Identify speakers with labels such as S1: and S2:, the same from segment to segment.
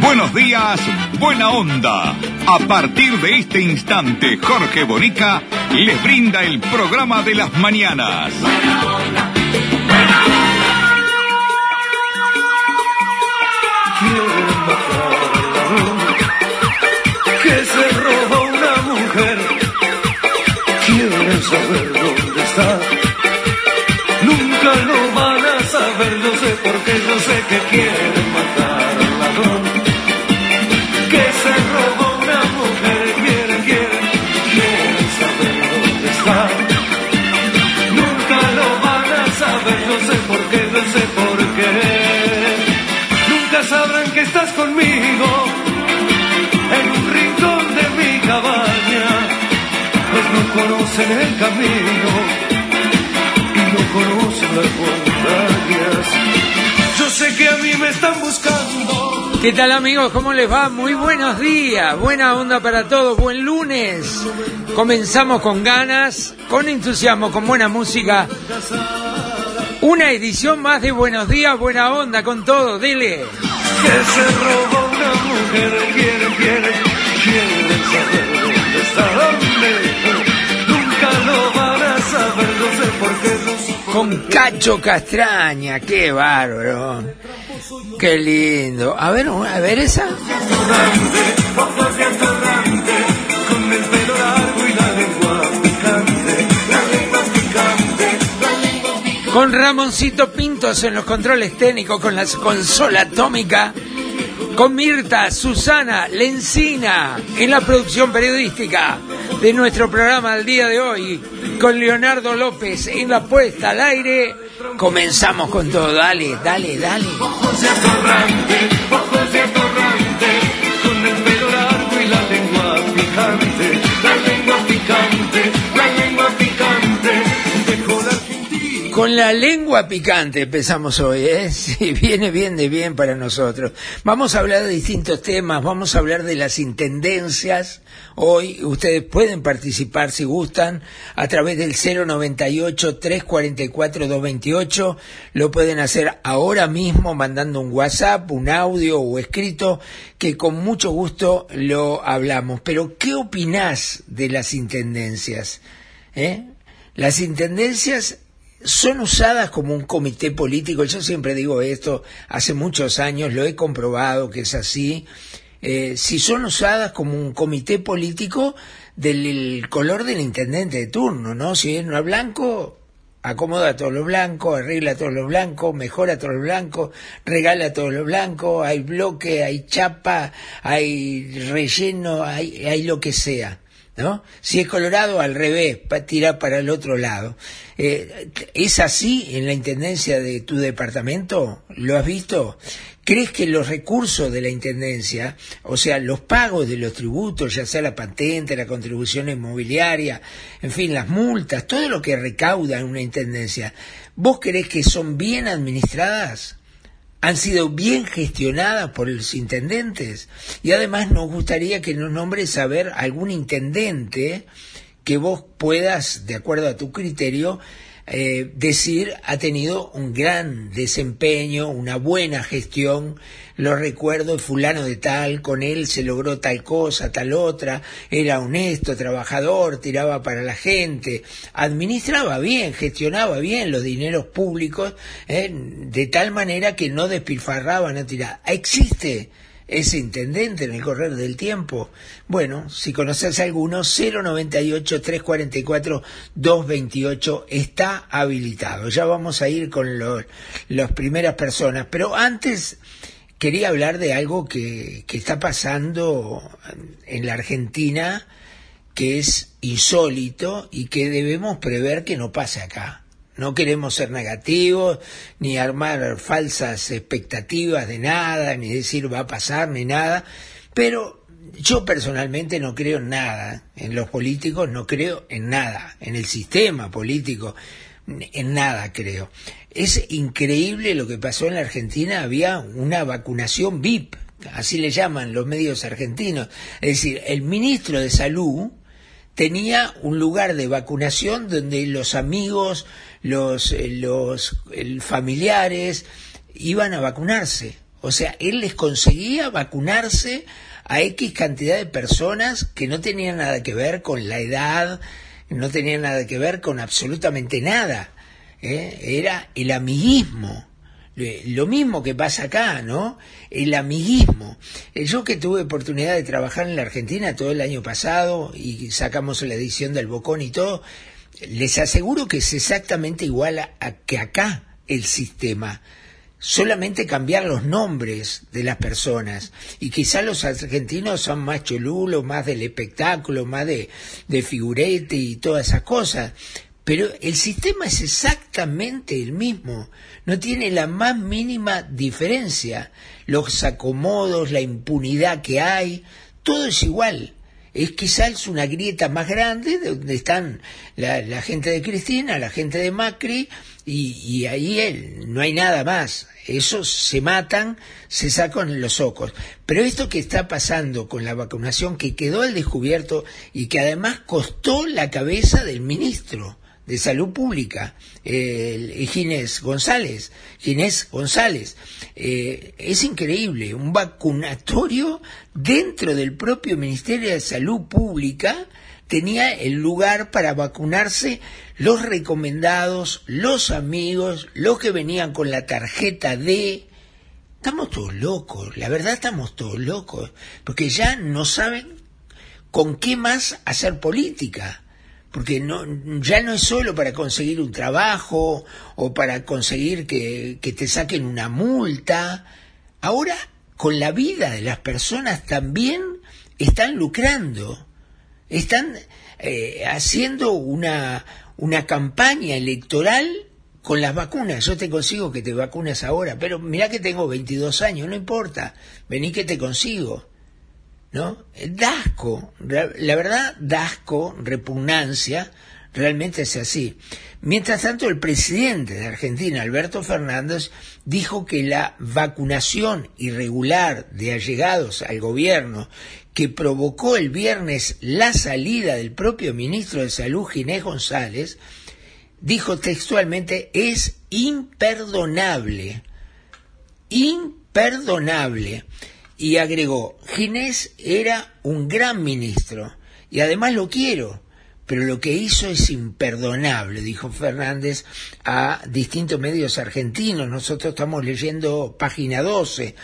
S1: Buenos días, Buena Onda. A partir de este instante, Jorge Bonica les brinda el programa de las mañanas.
S2: Buena onda, buena
S3: que se robó una mujer. Quieren saber dónde está. Nunca lo van a saber, yo sé porque yo sé que quieren conmigo en un rincón de mi cabaña, pues no conocen el camino y no conocen las montañas. Yo sé que a mí me están buscando.
S4: ¿Qué tal amigos? ¿Cómo les va? Muy buenos días, buena onda para todos, buen lunes. Comenzamos con ganas, con entusiasmo, con buena música. Una edición más de Buenos días, buena onda con todo, dele.
S3: Que se robó una mujer, quieren, quieren, quieren saber dónde está, dónde. Nunca lo van a saber, no sé por qué. no sé por
S4: Con
S3: qué.
S4: Cacho Castraña, qué bárbaro. Qué lindo. A ver, a ver esa.
S3: Con
S4: Ramoncito Pintos en los controles técnicos, con la consola atómica. Con Mirta, Susana, Lencina en la producción periodística de nuestro programa del día de hoy. Con Leonardo López en la puesta al aire. Comenzamos con todo. Dale, dale, dale.
S3: Con la lengua picante
S4: empezamos hoy, ¿eh? Sí, viene bien de bien para nosotros. Vamos a hablar de distintos temas, vamos a hablar de las intendencias. Hoy ustedes pueden participar si gustan a través del 098-344-228. Lo pueden hacer ahora mismo mandando un WhatsApp, un audio o escrito que con mucho gusto lo hablamos. Pero ¿qué opinás de las intendencias? ¿Eh? Las intendencias son usadas como un comité político. Yo siempre digo esto, hace muchos años lo he comprobado que es así. Eh, si son usadas como un comité político del color del intendente de turno, ¿no? Si es no blanco, acomoda a todos los blancos, arregla a todos los blancos, mejora a todos los blancos, regala a todos los blancos, hay bloque, hay chapa, hay relleno, hay, hay lo que sea. ¿No? Si es colorado, al revés, tira para el otro lado. Eh, ¿Es así en la intendencia de tu departamento? ¿Lo has visto? ¿Crees que los recursos de la intendencia, o sea, los pagos de los tributos, ya sea la patente, la contribución inmobiliaria, en fin, las multas, todo lo que recauda una intendencia, ¿vos crees que son bien administradas? Han sido bien gestionadas por los intendentes. Y además nos gustaría que nos nombres saber algún intendente que vos puedas, de acuerdo a tu criterio, eh, decir ha tenido un gran desempeño, una buena gestión, lo recuerdo, fulano de tal, con él se logró tal cosa, tal otra, era honesto, trabajador, tiraba para la gente, administraba bien, gestionaba bien los dineros públicos, eh, de tal manera que no despilfarraba, no tiraba. Existe ese intendente en el correr del tiempo. Bueno, si conoces a alguno, 098-344-228 está habilitado. Ya vamos a ir con los, las primeras personas, pero antes quería hablar de algo que, que está pasando en la Argentina que es insólito y que debemos prever que no pase acá. No queremos ser negativos, ni armar falsas expectativas de nada, ni decir va a pasar, ni nada, pero yo personalmente no creo en nada, en los políticos no creo en nada, en el sistema político. en nada, creo. Es increíble lo que pasó en la Argentina. Había una vacunación VIP, así le llaman los medios argentinos. Es decir, el ministro de Salud tenía un lugar de vacunación donde los amigos, los, eh, los familiares iban a vacunarse. O sea, él les conseguía vacunarse a X cantidad de personas que no tenían nada que ver con la edad, no tenían nada que ver con absolutamente nada. ¿eh? Era el amiguismo. Lo mismo que pasa acá, ¿no? El amiguismo. Eh, yo que tuve oportunidad de trabajar en la Argentina todo el año pasado y sacamos la edición del Bocón y todo, les aseguro que es exactamente igual a que acá el sistema solamente cambiar los nombres de las personas. Y quizá los argentinos son más cholulos, más del espectáculo, más de, de figurete y todas esas cosas. Pero el sistema es exactamente el mismo, no tiene la más mínima diferencia. Los acomodos, la impunidad que hay, todo es igual es quizás una grieta más grande donde están la, gente de Cristina, la gente de Macri y, ahí él, no hay nada más. Esos se matan, se sacan los ojos. Pero esto que está pasando con la vacunación, que quedó al descubierto y que además costó la cabeza del ministro de Salud Pública, eh, Ginés González, Ginés González. Eh, es increíble, un vacunatorio dentro del propio Ministerio de Salud Pública tenía el lugar para vacunarse los recomendados, los amigos, los que venían con la tarjeta de... Estamos todos locos, la verdad estamos todos locos, porque ya no saben con qué más hacer política porque no, ya no es solo para conseguir un trabajo o para conseguir que, te saquen una multa, ahora con la vida de las personas también están lucrando, están eh, haciendo una, una campaña electoral con las vacunas. Yo te consigo que te vacunes ahora, pero mira que tengo 22 años, no importa, vení que te consigo. ¿No? Dasco, la verdad, dasco, repugnancia, realmente es así. Mientras tanto, el presidente de Argentina, Alberto Fernández, dijo que la vacunación irregular de allegados al gobierno que provocó el viernes la salida del propio ministro de Salud, Ginés González, dijo textualmente, es imperdonable. Imperdonable y agregó, Ginés era un gran ministro y además lo quiero, pero lo que hizo es imperdonable, dijo Fernández a distintos medios argentinos. Nosotros estamos leyendo página 12.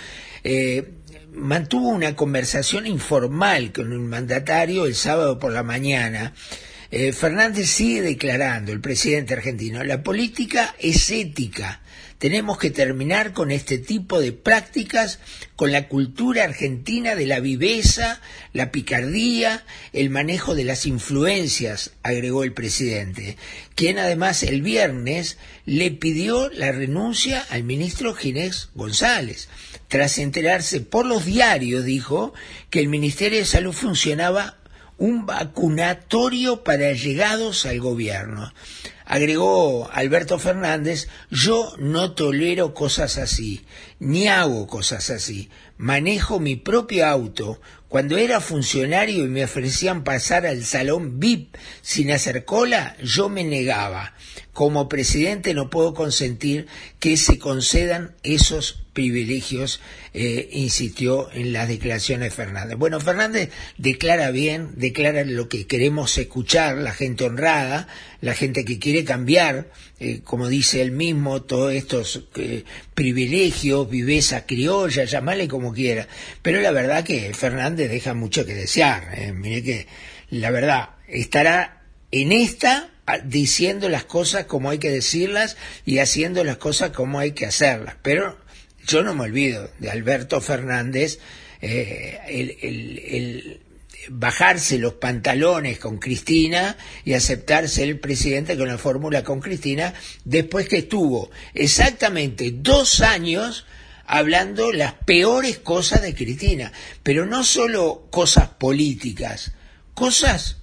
S4: Eh, mantuvo una conversación informal con un mandatario el sábado por la mañana. Eh, Fernández sigue declarando, el presidente argentino, la política es ética tenemos que terminar con este tipo de prácticas, con la cultura argentina de la viveza, la picardía, el manejo de las influencias, agregó el presidente, quien además el viernes le pidió la renuncia al ministro Ginés González, tras enterarse por los diarios, dijo, que el Ministerio de Salud funcionaba un vacunatorio para llegados al gobierno. Agregó Alberto Fernández, yo no tolero cosas así, ni hago cosas así. Manejo mi propio auto. Cuando era funcionario y me ofrecían pasar al salón VIP sin hacer cola, yo me negaba. Como presidente no puedo consentir que se concedan esos privilegios, eh, insistió en las declaraciones de Fernández. Bueno, Fernández declara bien, declara lo que queremos escuchar, la gente honrada, la gente que quiere cambiar, eh, como dice él mismo, todos estos eh, privilegios, viveza criolla, llamarle como quiera. Pero la verdad que Fernández deja mucho que desear. Mire que la verdad estará en esta diciendo las cosas como hay que decirlas y haciendo las cosas como hay que hacerlas. Pero yo no me olvido de Alberto Fernández, eh, el, bajarse los pantalones con Cristina y aceptarse el presidente con la fórmula con Cristina, después que estuvo exactamente dos años hablando las peores cosas de Cristina, pero no solo cosas políticas, cosas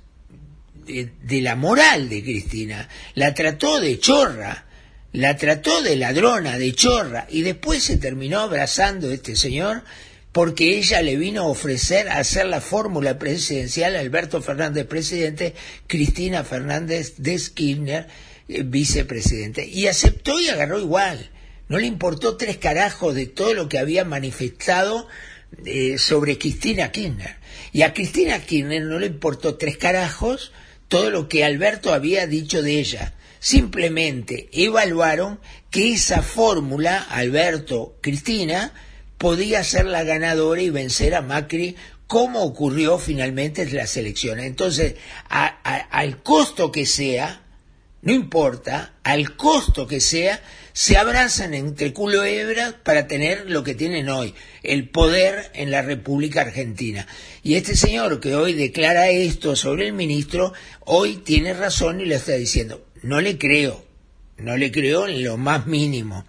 S4: eh, de la moral de Cristina, la trató de chorra, la trató de ladrona, de chorra, y después se terminó abrazando este señor porque ella le vino a ofrecer hacer la fórmula presidencial a Alberto Fernández presidente, Cristina Fernández de Kirchner eh, vicepresidente. Y aceptó y agarró igual. No le importó tres carajos de todo lo que había manifestado eh, sobre Cristina Kirchner. Y a Cristina Kirchner no le importó tres carajos todo lo que Alberto había dicho de ella. Simplemente evaluaron que esa fórmula, Alberto, Cristina, podía ser la ganadora y vencer a Macri como ocurrió finalmente en las elecciones. Entonces, al costo que sea, no importa, al costo que sea, se abrazan entre culo y hebra para tener lo que tienen hoy, el poder en la República Argentina. Y este señor que hoy declara esto sobre el ministro, hoy tiene razón y le está diciendo, no le creo, no le creo en lo más mínimo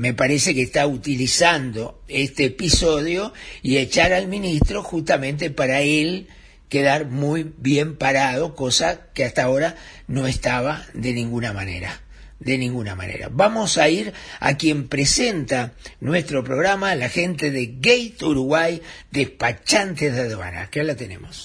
S4: me parece que está utilizando este episodio y echar al ministro justamente para él quedar muy bien parado, cosa que hasta ahora no estaba de ninguna manera. De ninguna manera. Vamos a ir a quien presenta nuestro programa, la gente de Gate Uruguay, despachantes de aduana. Que la tenemos.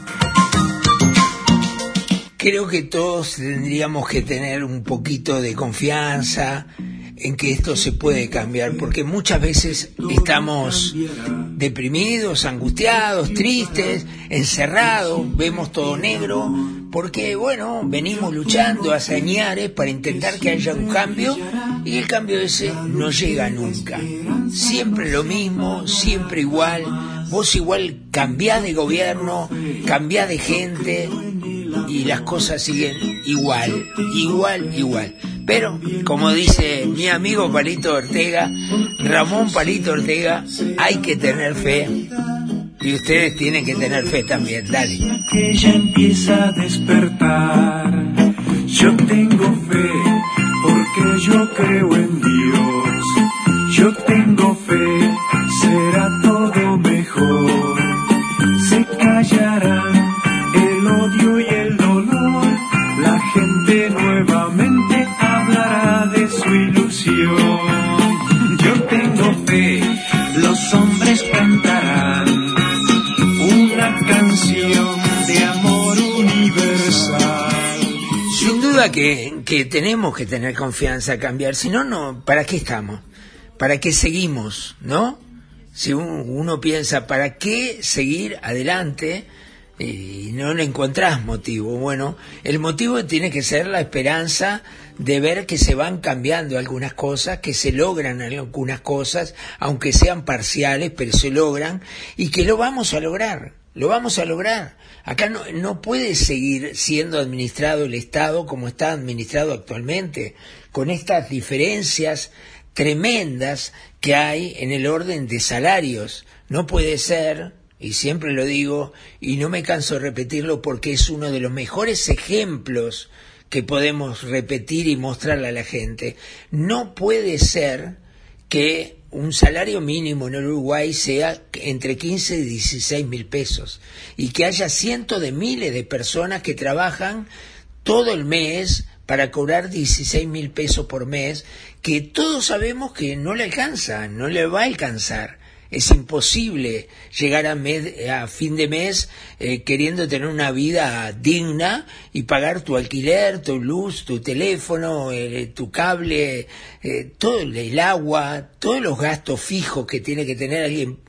S4: Creo que todos tendríamos que tener un poquito de confianza en que esto se puede cambiar, porque muchas veces estamos deprimidos, angustiados, tristes, encerrados, vemos todo negro, porque bueno, venimos luchando a señares para intentar que haya un cambio y el cambio ese no llega nunca. Siempre lo mismo, siempre igual, vos igual cambiás de gobierno, cambiás de gente, y las cosas siguen igual, igual, igual. Pero, como dice mi amigo Palito Ortega, Ramón Palito Ortega, hay que tener fe. Y ustedes tienen que tener fe también, dale.
S3: Que ya empieza a despertar. Yo tengo fe porque yo creo en Dios. Yo tengo fe,
S4: que, tenemos que tener confianza cambiar, si no, no, ¿para qué estamos? ¿Para qué seguimos? ¿No? Si uno, uno piensa, ¿para qué seguir adelante? y no le encontrás motivo. Bueno, el motivo tiene que ser la esperanza de ver que se van cambiando algunas cosas, que se logran algunas cosas, aunque sean parciales, pero se logran, y que lo vamos a lograr, lo vamos a lograr. Acá no, no puede seguir siendo administrado el Estado como está administrado actualmente, con estas diferencias tremendas que hay en el orden de salarios. No puede ser y siempre lo digo y no me canso de repetirlo porque es uno de los mejores ejemplos que podemos repetir y mostrarle a la gente. No puede ser que un salario mínimo en Uruguay sea entre 15 y 16 mil pesos y que haya cientos de miles de personas que trabajan todo el mes para cobrar 16 mil pesos por mes, que todos sabemos que no le alcanza, no le va a alcanzar es imposible llegar a, a fin de mes eh, queriendo tener una vida digna y pagar tu alquiler, tu luz, tu teléfono, eh, tu cable, eh, todo el agua, todos los gastos fijos que tiene que tener alguien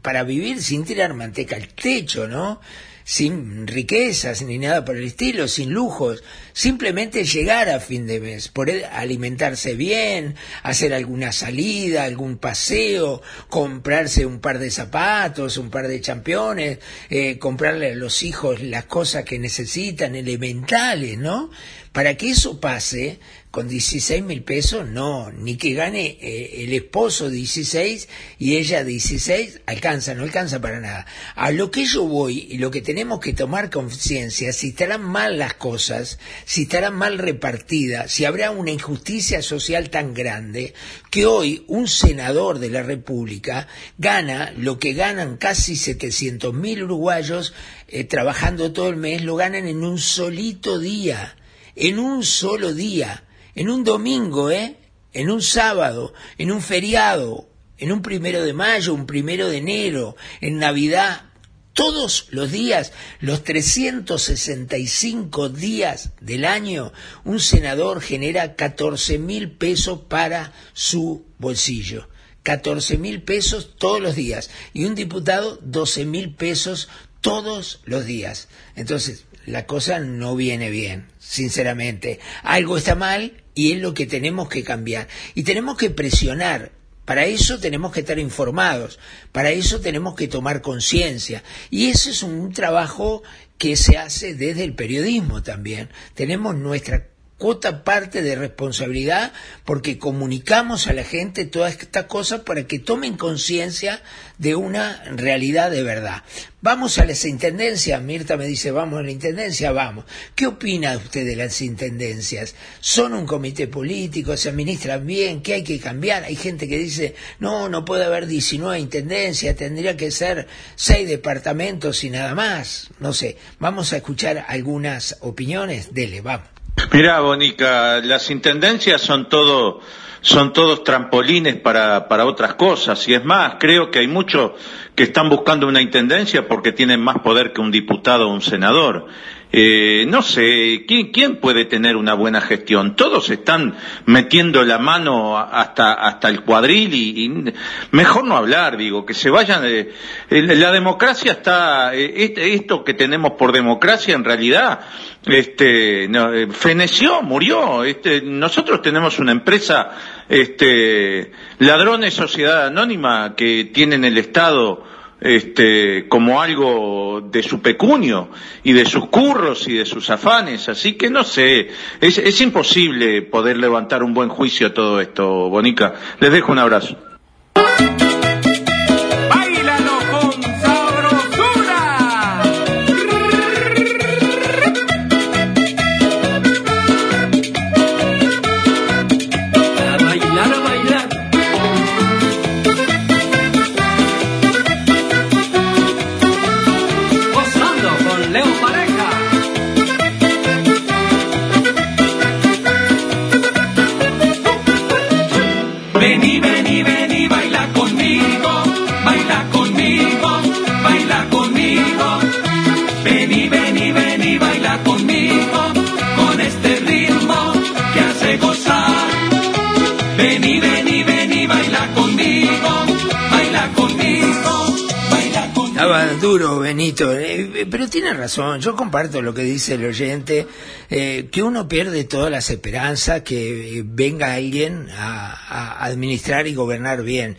S4: para vivir sin tirar manteca al techo, ¿no? sin riquezas ni nada por el estilo, sin lujos, simplemente llegar a fin de mes, poder alimentarse bien, hacer alguna salida, algún paseo, comprarse un par de zapatos, un par de championes, eh, comprarle a los hijos las cosas que necesitan, elementales, ¿no? Para que eso pase, con 16 mil pesos, no, ni que gane eh, el esposo 16 y ella 16, alcanza, no alcanza para nada. A lo que yo voy y lo que tenemos que tomar conciencia, si estarán mal las cosas, si estarán mal repartidas, si habrá una injusticia social tan grande, que hoy un senador de la República gana lo que ganan casi 700 mil uruguayos eh, trabajando todo el mes, lo ganan en un solito día, en un solo día en un domingo, ¿eh? En un sábado, en un feriado, en un primero de mayo, un primero de enero, en Navidad, todos los días, los 365 días del año, un senador genera 14 mil pesos para su bolsillo. 14 mil pesos todos los días. Y un diputado 12 mil pesos todos los días. Entonces, la cosa no viene bien, sinceramente. Algo está mal y es lo que tenemos que cambiar. Y tenemos que presionar. Para eso tenemos que estar informados, para eso tenemos que tomar conciencia. Y eso es un trabajo que se hace desde el periodismo también. Tenemos nuestra cuota parte de responsabilidad porque comunicamos a la gente todas estas cosas para que tomen conciencia de una realidad de verdad. Vamos a las intendencias, Mirta me dice, vamos a la intendencia, vamos. ¿Qué opina usted de las intendencias? ¿Son un comité político? ¿Se administran bien? ¿Qué hay que cambiar? Hay gente que dice, no, no puede haber 19 intendencias, tendría que ser seis departamentos y nada más. No sé, vamos a escuchar algunas opiniones. Dele, vamos.
S5: Mira, Bonica, las intendencias son todo, son todos trampolines para, para otras cosas. Y es más, creo que hay muchos que están buscando una intendencia porque tienen más poder que un diputado o un senador. Eh, no sé, ¿quién, ¿quién, puede tener una buena gestión? Todos están metiendo la mano hasta, hasta el cuadril y, mejor no hablar, digo, que se vayan. Eh, la democracia está, eh, esto que tenemos por democracia en realidad, este, no, eh, feneció, murió. Este, nosotros tenemos una empresa, este, ladrones sociedad anónima que tienen el Estado este, como algo de su pecunio y de sus curros y de sus afanes. Así que no sé, es, es imposible poder levantar un buen juicio a todo esto, Bonica. Les dejo un abrazo.
S4: Duro, Benito, eh, pero tiene razón, yo comparto lo que dice el oyente, eh, que uno pierde todas las esperanzas que eh, venga alguien a, administrar y gobernar bien.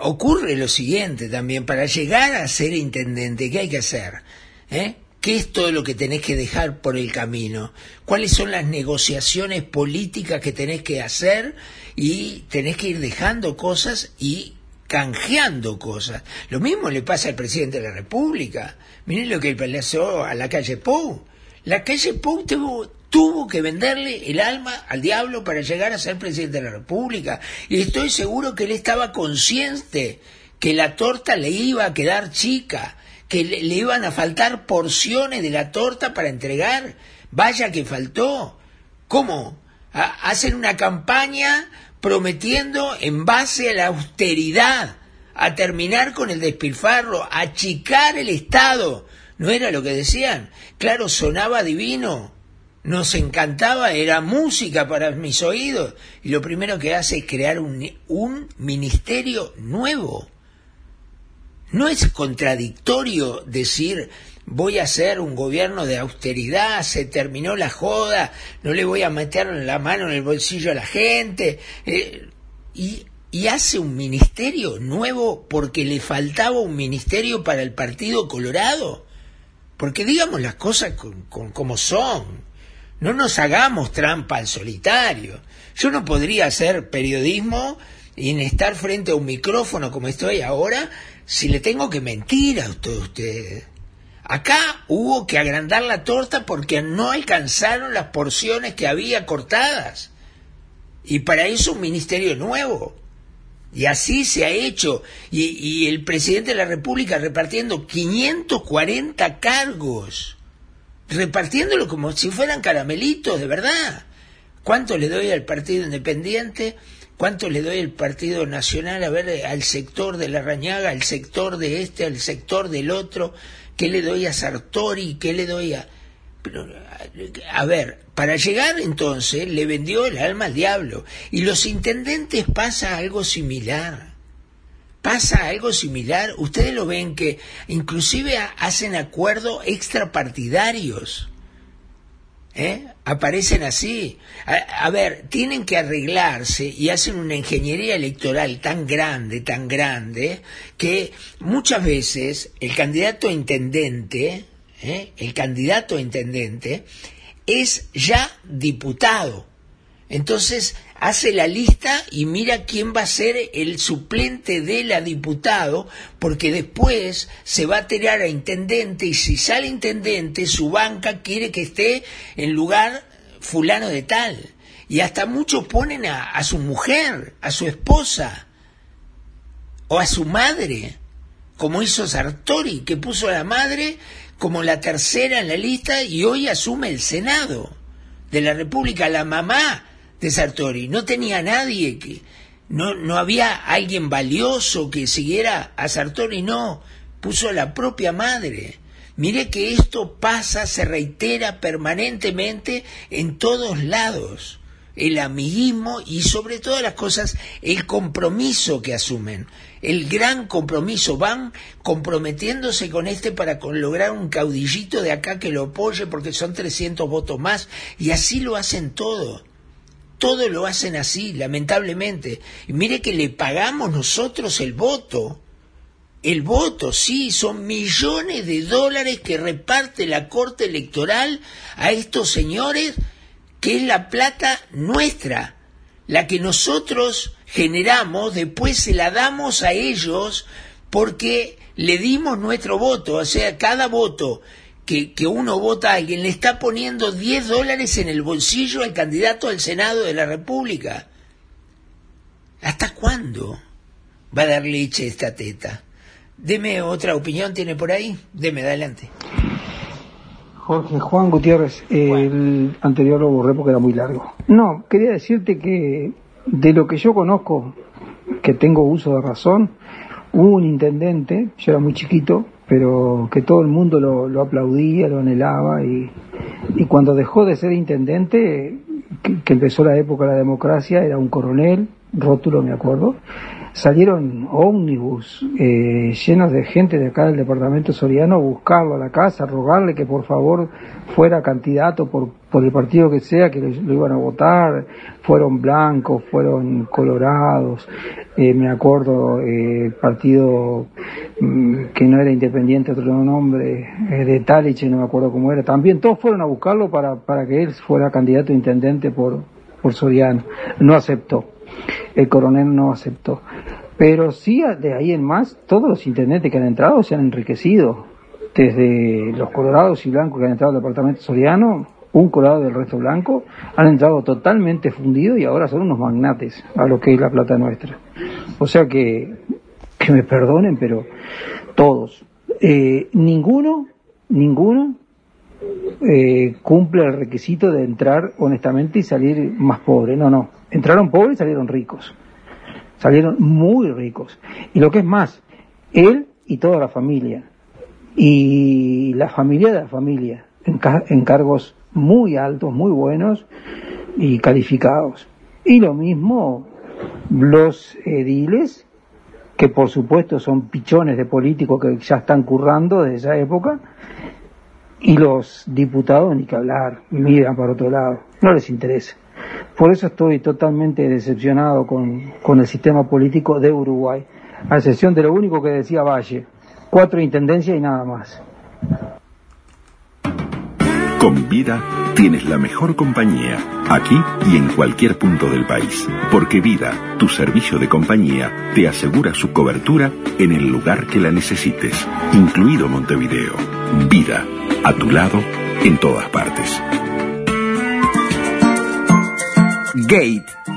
S4: ocurre lo siguiente también, para llegar a ser intendente, ¿qué hay que hacer? ¿Qué es todo lo que tenés que dejar por el camino? ¿Cuáles son las negociaciones políticas que tenés que hacer? Y tenés que ir dejando cosas y canjeando cosas. Lo mismo le pasa al presidente de la República. Miren lo que le pasó a la calle Pou. La calle Pou tuvo, que venderle el alma al diablo para llegar a ser presidente de la República. Y estoy seguro que él estaba consciente que la torta le iba a quedar chica, que le, le iban a faltar porciones de la torta para entregar. Vaya que faltó. ¿Cómo? Hacen una campaña prometiendo en base a la austeridad, a terminar con el despilfarro, a achicar el Estado. ¿No era lo que decían? Claro, sonaba divino, nos encantaba, era música para mis oídos. Y lo primero que hace es crear un, un ministerio nuevo. No es contradictorio decir voy a hacer un gobierno de austeridad, se terminó la joda, no le voy a meter la mano en el bolsillo a la gente, eh, y, hace un ministerio nuevo porque le faltaba un ministerio para el Partido Colorado. Porque digamos las cosas como son. No nos hagamos trampa al solitario. Yo no podría hacer periodismo y en estar frente a un micrófono como estoy ahora si le tengo que mentir a usted. Acá hubo que agrandar la torta porque no alcanzaron las porciones que había cortadas. Y para eso un ministerio nuevo. Y así se ha hecho. Y, el presidente de la República repartiendo 540 cargos. Repartiéndolo como si fueran caramelitos, de verdad. ¿Cuánto le doy al Partido Independiente? ¿Cuánto le doy al Partido Nacional? A ver, al sector de la Rañaga, al sector de este, al sector del otro. ¿Qué le doy a Sartori? ¿Qué le doy a...? Pero, a ver, para llegar entonces le vendió el alma al diablo. Y los intendentes pasa algo similar. Pasa algo similar. Ustedes lo ven que inclusive hacen acuerdos extrapartidarios. ¿Eh? Aparecen así. A, ver, tienen que arreglarse y hacen una ingeniería electoral tan grande, tan grande, que muchas veces el candidato a intendente, ¿eh? el candidato a intendente, es ya diputado. Entonces hace la lista y mira quién va a ser el suplente de la diputado, porque después se va a tirar a intendente y si sale intendente, su banca quiere que esté en lugar fulano de tal. Y hasta muchos ponen a, a su mujer, a su esposa o a su madre, como hizo Sartori, que puso a la madre como la tercera en la lista y hoy asume el Senado de la República, la mamá de Sartori. No tenía nadie que, no, no había alguien valioso que siguiera a Sartori, no, puso la propia madre. Mire que esto pasa, se reitera permanentemente en todos lados. El amiguismo y sobre todas las cosas el compromiso que asumen. El gran compromiso. Van comprometiéndose con este para lograr un caudillito de acá que lo apoye porque son 300 votos más. Y así lo hacen todo todo lo hacen así, lamentablemente. Y mire que le pagamos nosotros el voto. El voto, sí, son millones de dólares que reparte la Corte Electoral a estos señores, que es la plata nuestra, la que nosotros generamos, después se la damos a ellos porque le dimos nuestro voto, o sea, cada voto que, que, uno vota a alguien, le está poniendo 10 dólares en el bolsillo al candidato al Senado de la República. ¿Hasta cuándo va a dar leche esta teta? Deme otra opinión, ¿tiene por ahí? Deme, adelante.
S6: Jorge Juan Gutiérrez, el anterior lo borré porque era muy largo. No, quería decirte que de lo que yo conozco, que tengo uso de razón, hubo un intendente, yo era muy chiquito, pero que todo el mundo lo, lo aplaudía, lo anhelaba y, y, cuando dejó de ser intendente, que, que, empezó la época de la democracia, era un coronel, rótulo me acuerdo, salieron ómnibus eh, llenos de gente de acá del departamento soriano a buscarlo a la casa, a rogarle que por favor fuera candidato por, por el partido que sea, que lo, iban a votar, fueron blancos, fueron colorados, eh, me acuerdo eh, partido mm, que no era independiente, otro nombre, eh, de Taliche, no me acuerdo cómo era, también todos fueron a buscarlo para, para que él fuera candidato a intendente por, por Soriano, no aceptó el coronel no aceptó. Pero sí, de ahí en más, todos los intendentes que han entrado se han enriquecido. Desde los colorados y blancos que han entrado al departamento soriano, un colorado del resto blanco, han entrado totalmente fundidos y ahora son unos magnates a lo que es la plata nuestra. O sea que, que me perdonen, pero todos. Eh, ninguno, ninguno eh, cumple el requisito de entrar honestamente y salir más pobre. No, no. Entraron pobres y salieron ricos. Salieron muy ricos. Y lo que es más, él y toda la familia. Y la familia de la familia. En, en cargos muy altos, muy buenos y calificados. Y lo mismo los ediles, que por supuesto son pichones de políticos que ya están currando desde esa época, y los diputados ni que hablar, miran para otro lado, no les interesa. Por eso estoy totalmente decepcionado con, con el sistema político de Uruguay, a excepción de lo único que decía Valle, cuatro intendencias y nada más.
S7: Con vida tienes la mejor compañía, aquí y en cualquier punto del país. Porque Vida, tu servicio de compañía, te asegura su cobertura en el lugar que la necesites, incluido Montevideo. Vida, a tu lado, en todas partes.
S8: Gate,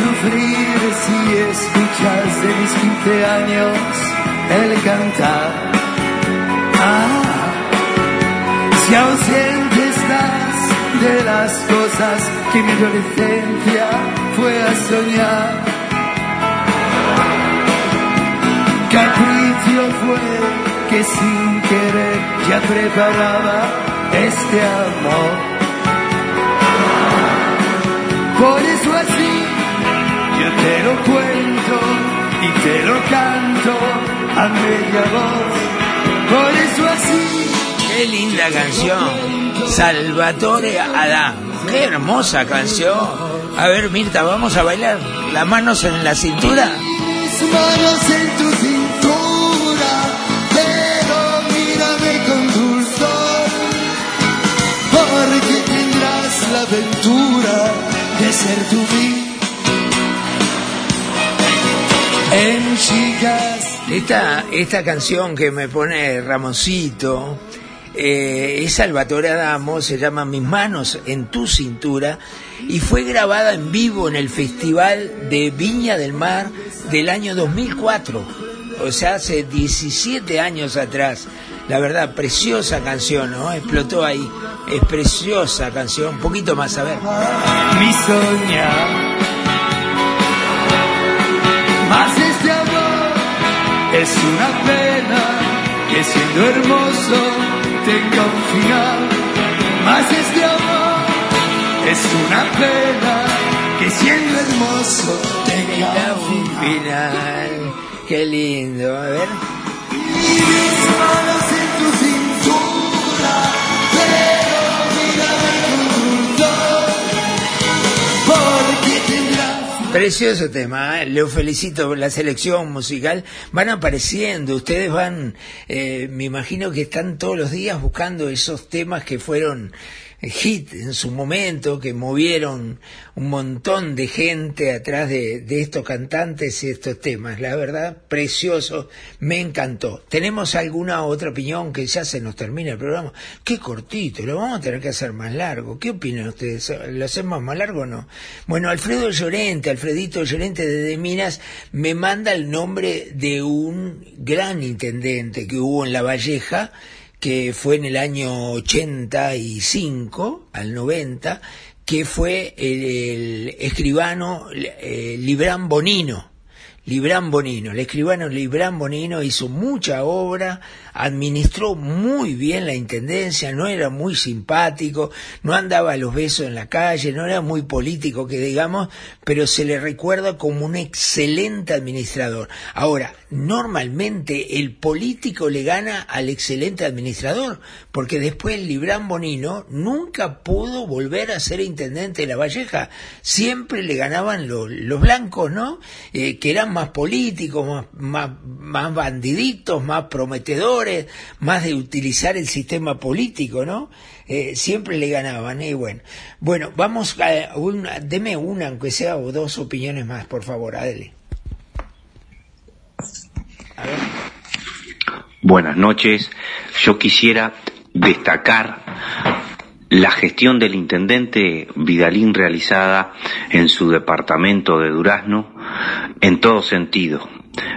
S3: Sufrir si escuchas de mis 15 años el cantar. Ah, si ausente estás de las cosas que mi adolescencia fue a soñar. Capricio fue que sin querer ya preparaba este amor. Yo te lo cuento y te lo canto a media voz. Por eso así
S4: Qué linda canción. Salvatore Adán. Qué hermosa canción. A ver, Mirta, vamos a bailar. Las manos en la cintura.
S3: mis manos en tu cintura, pero mírame con dulzor, porque tendrás la aventura de ser tú mí. Chicas
S4: Esta, esta canción que me pone Ramoncito eh, es Salvatore Adamo, se llama Mis manos en tu cintura y fue grabada en vivo en el Festival de Viña del Mar del año 2004, o sea, hace 17 años atrás. La verdad, preciosa canción, ¿no? Explotó ahí. Es preciosa canción. Un poquito más, a ver.
S3: mi soñar. Más es una pena que siendo hermoso tenga un final. Más este amor es una pena que siendo hermoso tenga un final.
S4: Qué lindo. A ver. Precioso tema, ¿eh? lo felicito por la selección musical. Van apareciendo, ustedes van, eh, me imagino que están todos los días buscando esos temas que fueron hit en su momento, que movieron un montón de gente atrás de, de estos cantantes y estos temas. La verdad, precioso, me encantó. ¿Tenemos alguna otra opinión que ya se nos termina el programa? Qué cortito, lo vamos a tener que hacer más largo. ¿Qué opinan ustedes? ¿Lo hacemos más largo o no? Bueno, Alfredo Llorente, Alfredito Llorente de Minas, me manda el nombre de un gran intendente que hubo en La Valleja, que fue en el año 85 al 90, que fue el, escribano eh, Librán Bonino. Librán Bonino, el escribano Librán Bonino hizo mucha obra, administró muy bien la intendencia, no era muy simpático, no andaba a los besos en la calle, no era muy político que digamos, pero se le recuerda como un excelente administrador. Ahora, normalmente el político le gana al excelente administrador, porque después Librán Bonino nunca pudo volver a ser intendente de La Valleja, siempre le ganaban lo- los blancos, ¿no? Eh, que eran más políticos, más, más, más bandiditos, más prometedores, más de utilizar el sistema político, ¿no? Eh, siempre le ganaban, y bueno. Bueno, vamos a una, deme una, aunque sea, o dos opiniones más, por favor, Adele.
S9: Buenas noches. Yo quisiera destacar la gestión del intendente Vidalín realizada en su departamento de Durazno en todo sentido,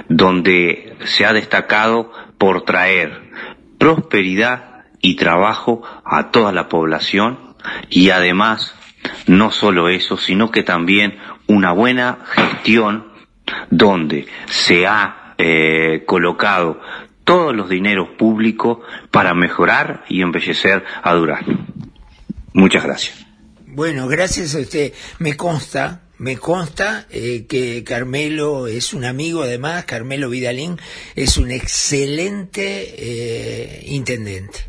S9: donde se ha destacado por traer prosperidad y trabajo a toda la población y además no solo eso, sino que también una buena gestión donde se ha eh, colocado todos los dineros públicos para mejorar y embellecer a Durazno. Muchas gracias.
S4: Bueno, gracias a usted. Me consta, me consta eh, que Carmelo es un amigo, además, Carmelo Vidalín es un excelente eh, intendente.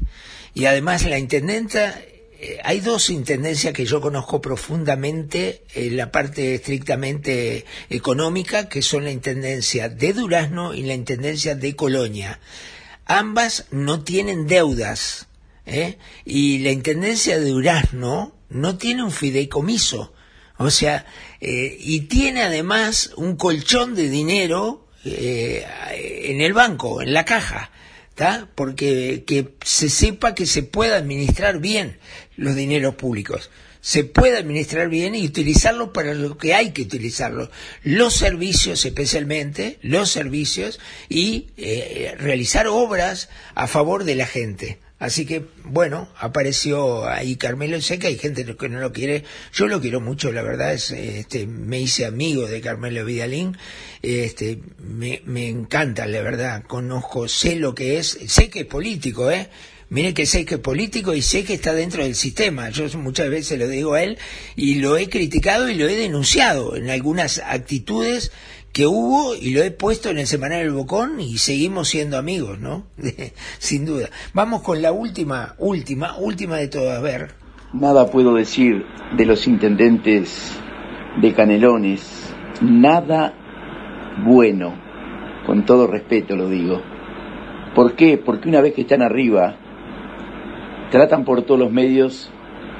S4: Y además la intendenta, eh, hay dos intendencias que yo conozco profundamente en la parte estrictamente económica, que son la intendencia de Durazno y la intendencia de Colonia. Ambas no tienen deudas. ¿eh? Y la intendencia de Durazno no tiene un fideicomiso. O sea, eh, y tiene además un colchón de dinero eh, en el banco, en la caja. Porque que se sepa que se pueda administrar bien los dineros públicos. Se puede administrar bien y utilizarlo para lo que hay que utilizarlo. Los servicios especialmente, los servicios y eh, realizar obras a favor de la gente. Así que, bueno, apareció ahí Carmelo. Sé que hay gente que no lo quiere. Yo lo quiero mucho, la verdad. Es, este, me hice amigo de Carmelo Vidalín. Este, me, me encanta, la verdad. Conozco, sé lo que es. Sé que es político, ¿eh? Mire que sé que es político y sé que está dentro del sistema. Yo muchas veces lo digo a él y lo he criticado y lo he denunciado en algunas actitudes que hubo y lo he puesto en el semanario El Bocón y seguimos siendo amigos, ¿no? Sin duda. Vamos con la última, última, última de todas, a ver.
S10: Nada puedo decir de los intendentes de Canelones, nada bueno, con todo respeto lo digo. ¿Por qué? Porque una vez que están arriba, tratan por todos los medios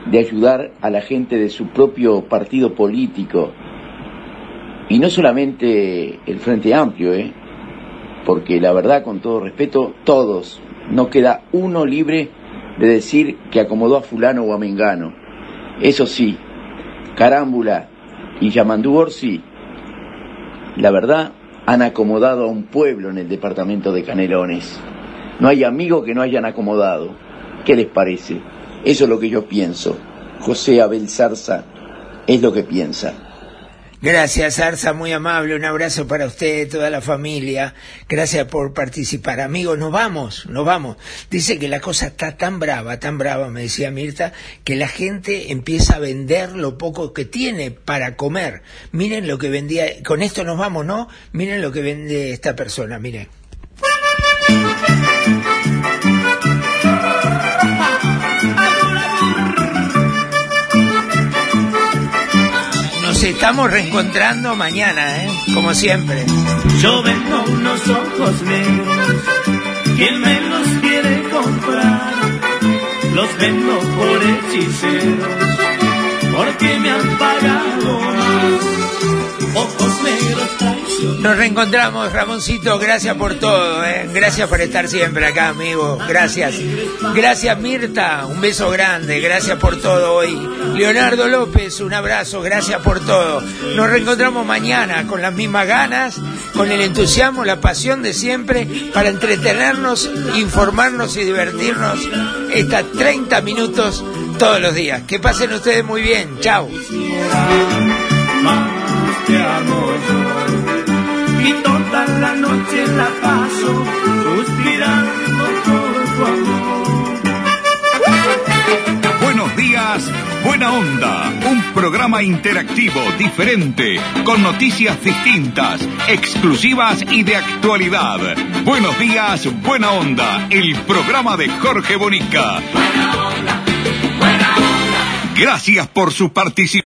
S10: de ayudar a la gente de su propio partido político, y no solamente el Frente Amplio, ¿eh? porque la verdad, con todo respeto, todos, no queda uno libre de decir que acomodó a fulano o a mengano. Eso sí, Carámbula y Yamandú Orsi, la verdad, han acomodado a un pueblo en el departamento de Canelones. No hay amigo que no hayan acomodado. ¿Qué les parece? Eso es lo que yo pienso. José Abel Zarza es lo que piensa.
S4: Gracias, Arza, muy amable. Un abrazo para usted, toda la familia. Gracias por participar. Amigos, nos vamos, nos vamos. Dice que la cosa está tan brava, tan brava, me decía Mirta, que la gente empieza a vender lo poco que tiene para comer. Miren lo que vendía, con esto nos vamos, ¿no? Miren lo que vende esta persona, miren. Estamos reencontrando mañana, ¿eh? Como siempre.
S3: Yo vendo unos ojos negros, quien me los quiere comprar, los vendo por hechiceros, porque me han pagado. Ojos negros.
S4: Nos reencontramos, Ramoncito, gracias por todo, ¿eh? gracias por estar siempre acá, amigo, gracias. Gracias, Mirta, un beso grande, gracias por todo hoy. Leonardo López, un abrazo, gracias por todo. Nos reencontramos mañana con las mismas ganas, con el entusiasmo, la pasión de siempre, para entretenernos, informarnos y divertirnos estas 30 minutos todos los días. Que pasen ustedes muy bien, chao.
S3: Más te amo yo, y toda la noche la paso suspirando por tu amor.
S1: Buenos días, buena onda. Un programa interactivo, diferente, con noticias distintas, exclusivas y de actualidad. Buenos días, buena onda. El programa de Jorge Bonica. Gracias por su participación.